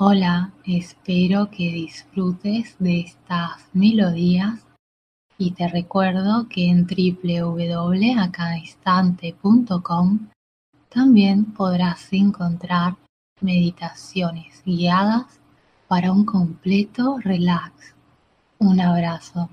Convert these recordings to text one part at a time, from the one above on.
Hola, espero que disfrutes de estas melodías y te recuerdo que en www.acadainstante.com también podrás encontrar meditaciones guiadas para un completo relax. Un abrazo.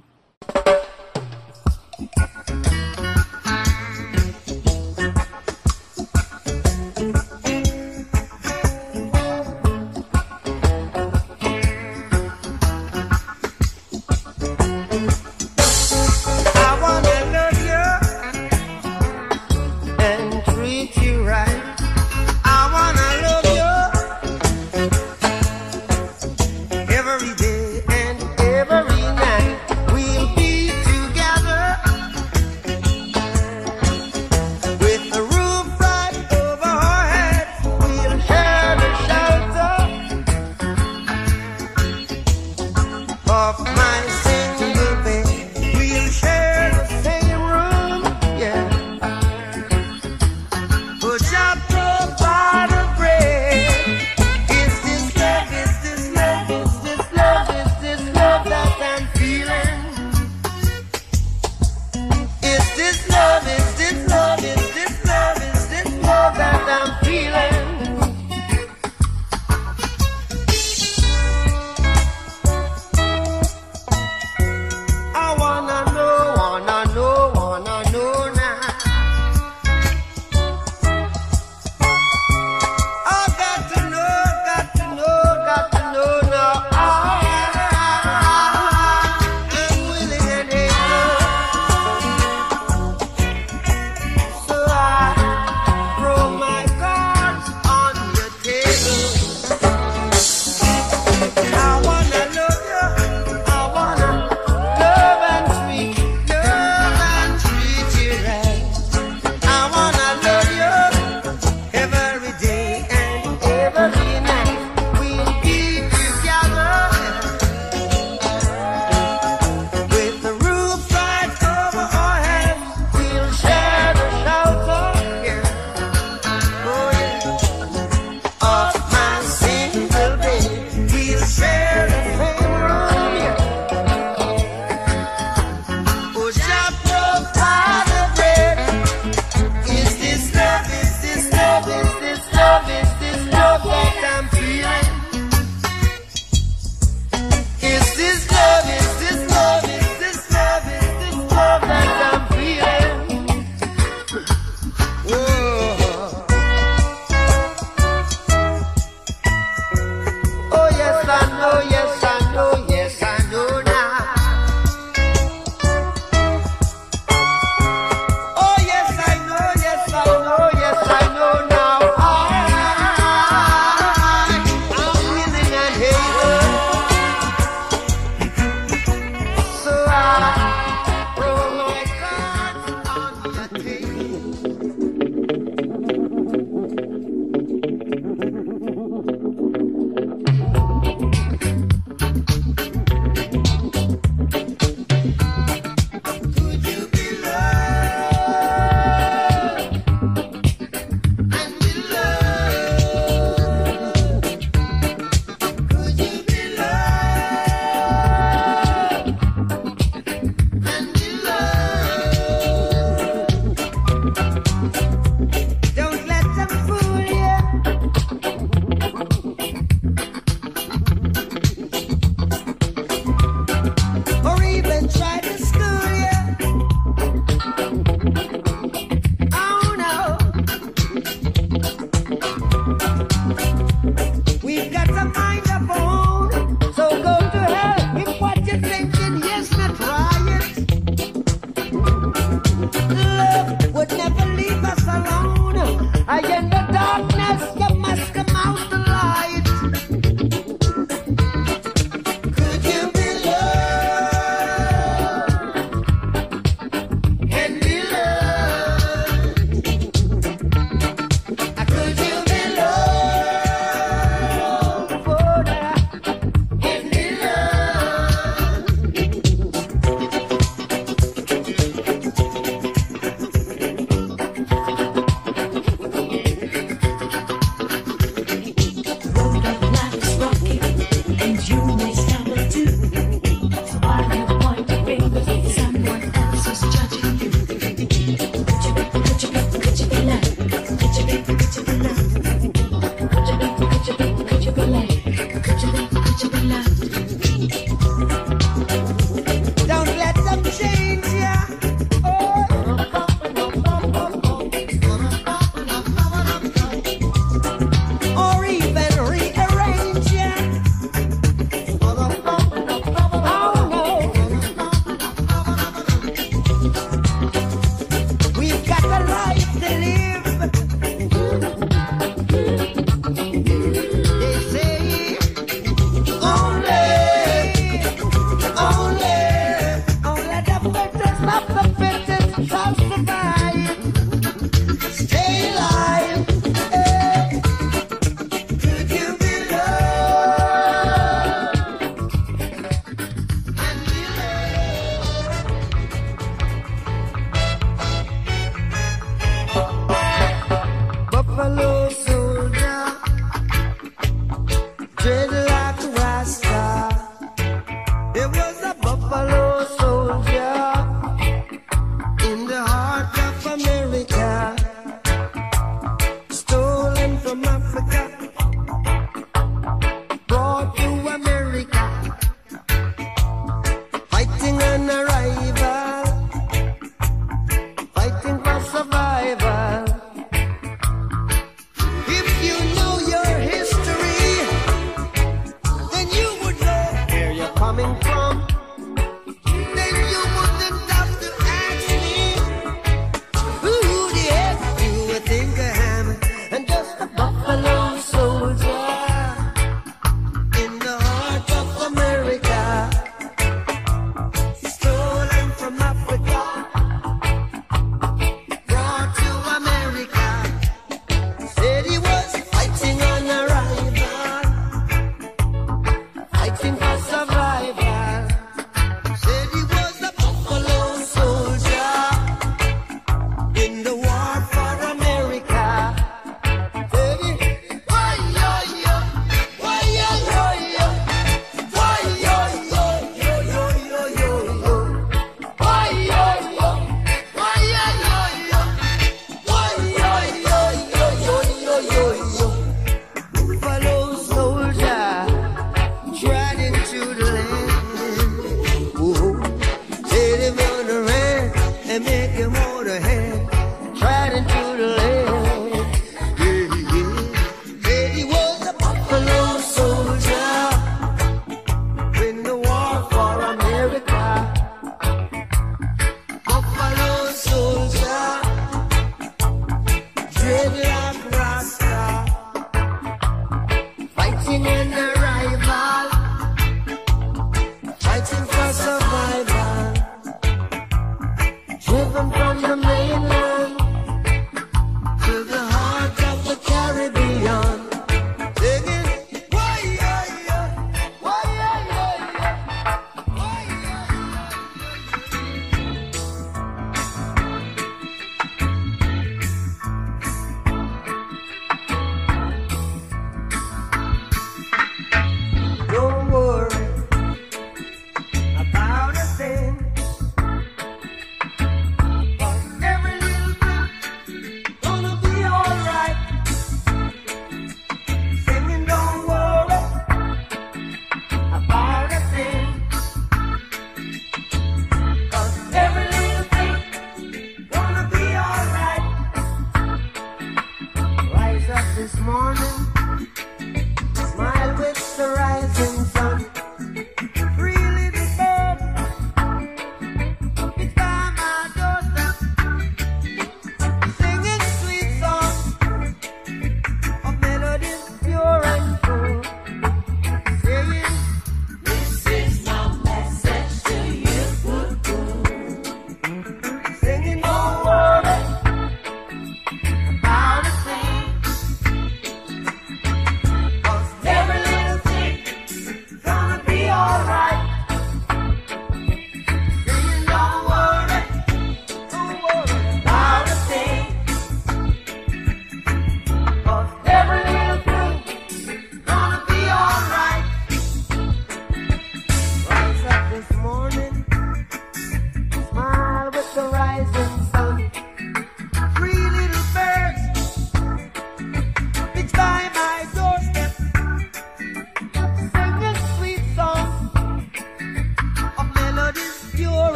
treasure.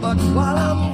But while I'm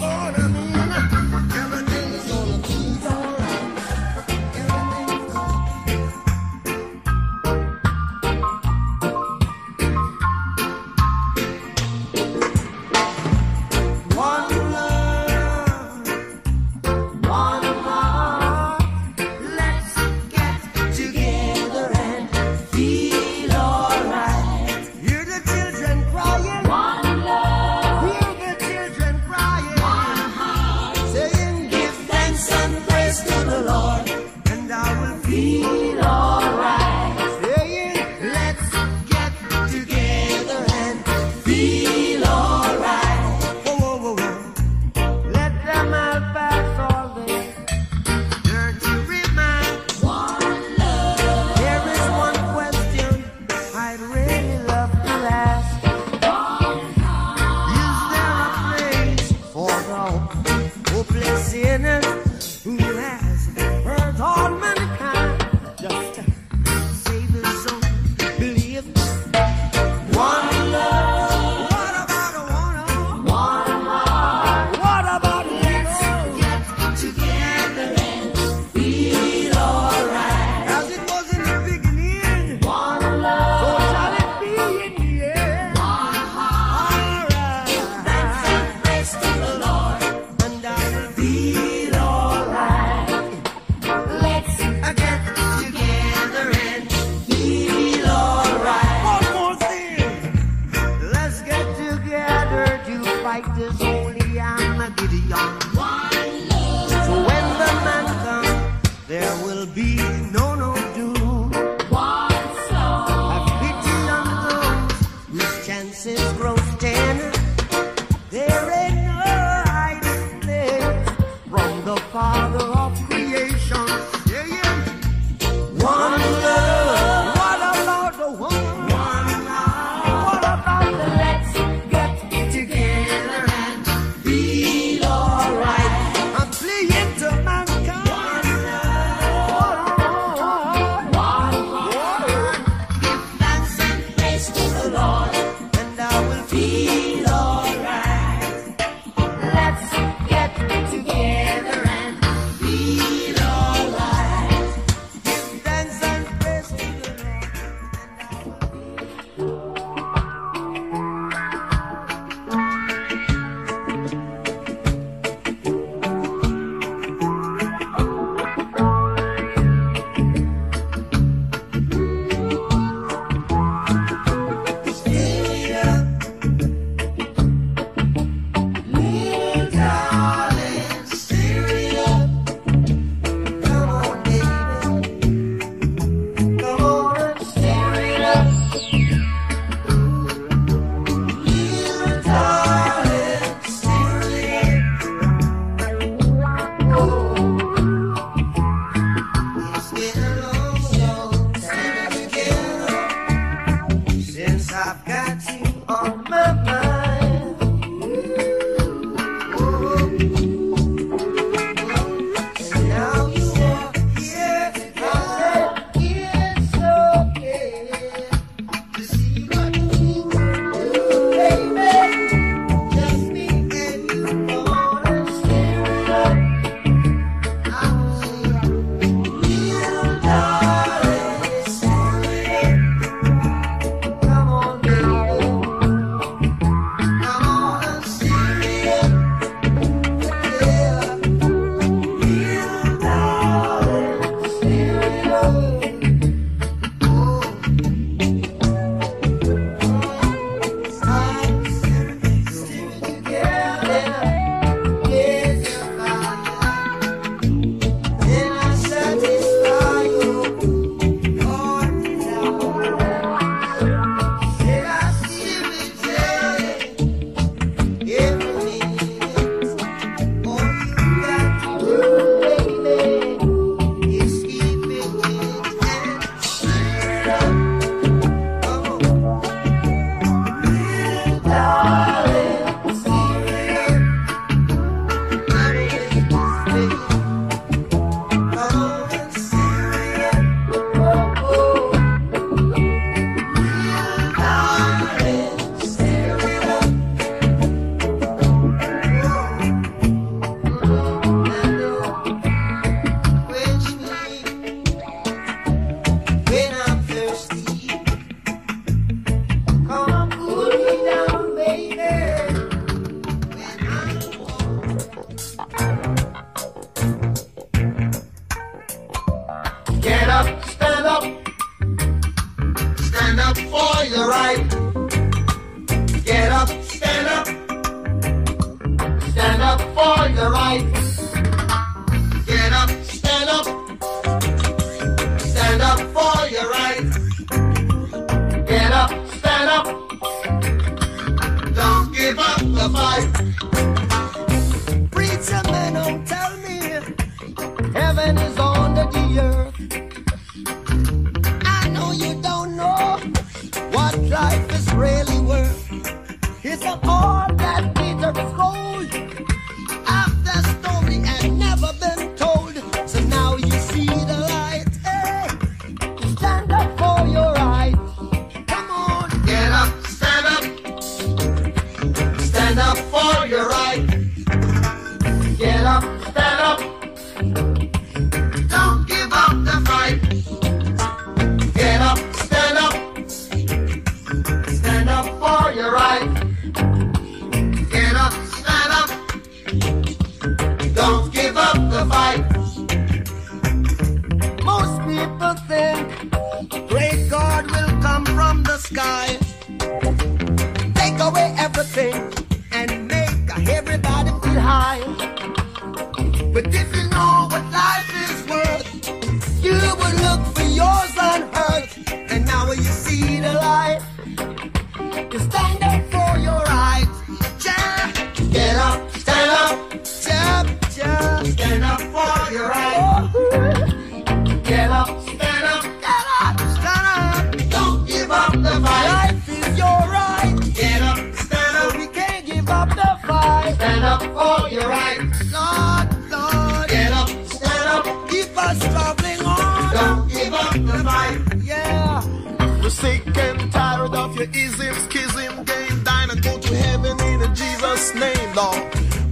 kiss him, game, dine, and go to heaven in Jesus' name, Lord.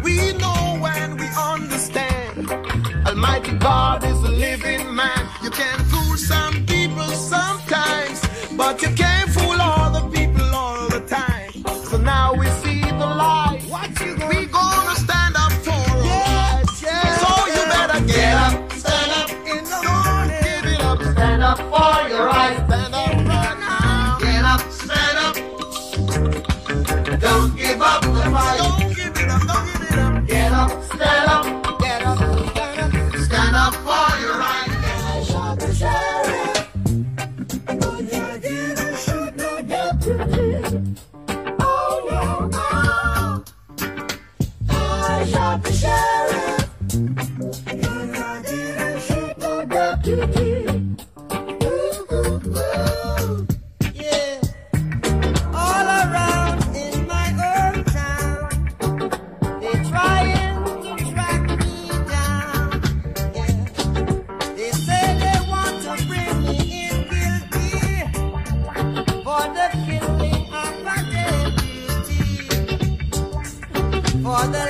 We know and we understand. Almighty God is a living man. You can fool some people sometimes, but you can't fool. that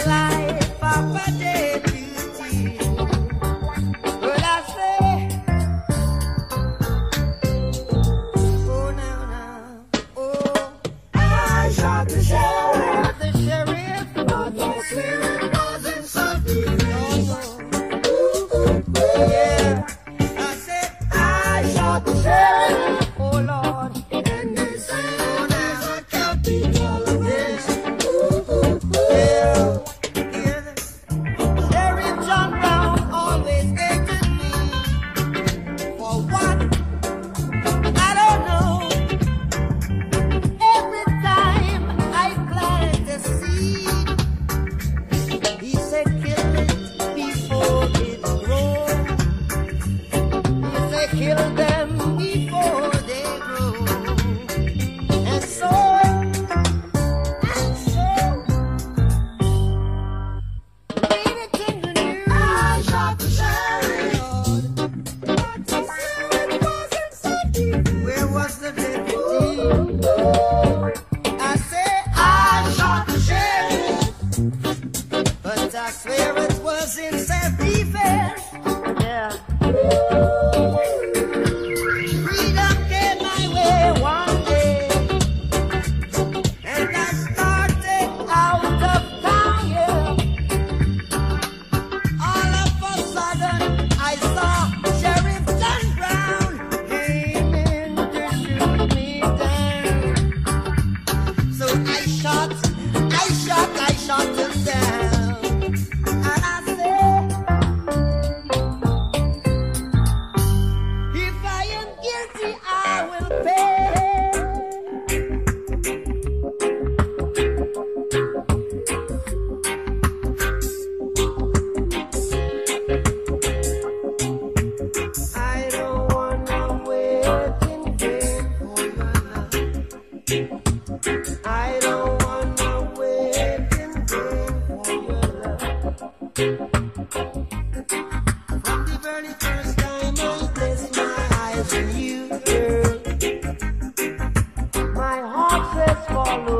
follow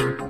Thank you.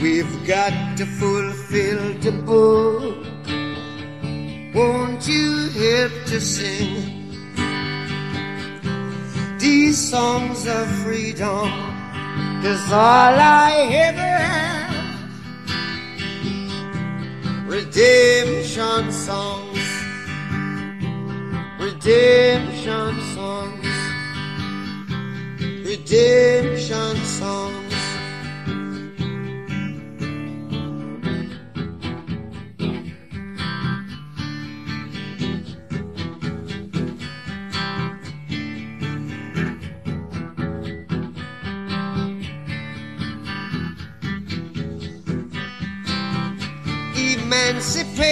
We've got to fulfill the book. Won't you help to sing these songs of freedom? Is all I ever have redemption songs, redemption songs, redemption songs.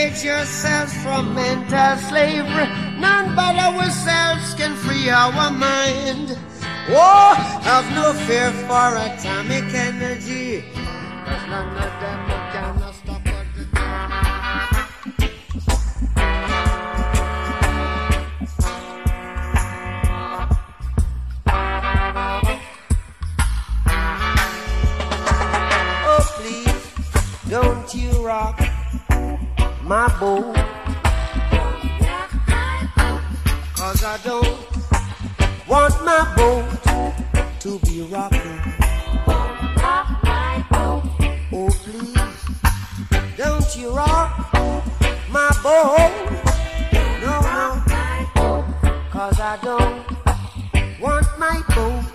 Emancipate yourselves from mental slavery. None but ourselves can free our mind. Oh, have no fear for atomic energy. Cause none of them my boat, Cause I don't want my boat to be rocking. Oh, please, don't you rock my boat. No, no, cause I don't want my boat.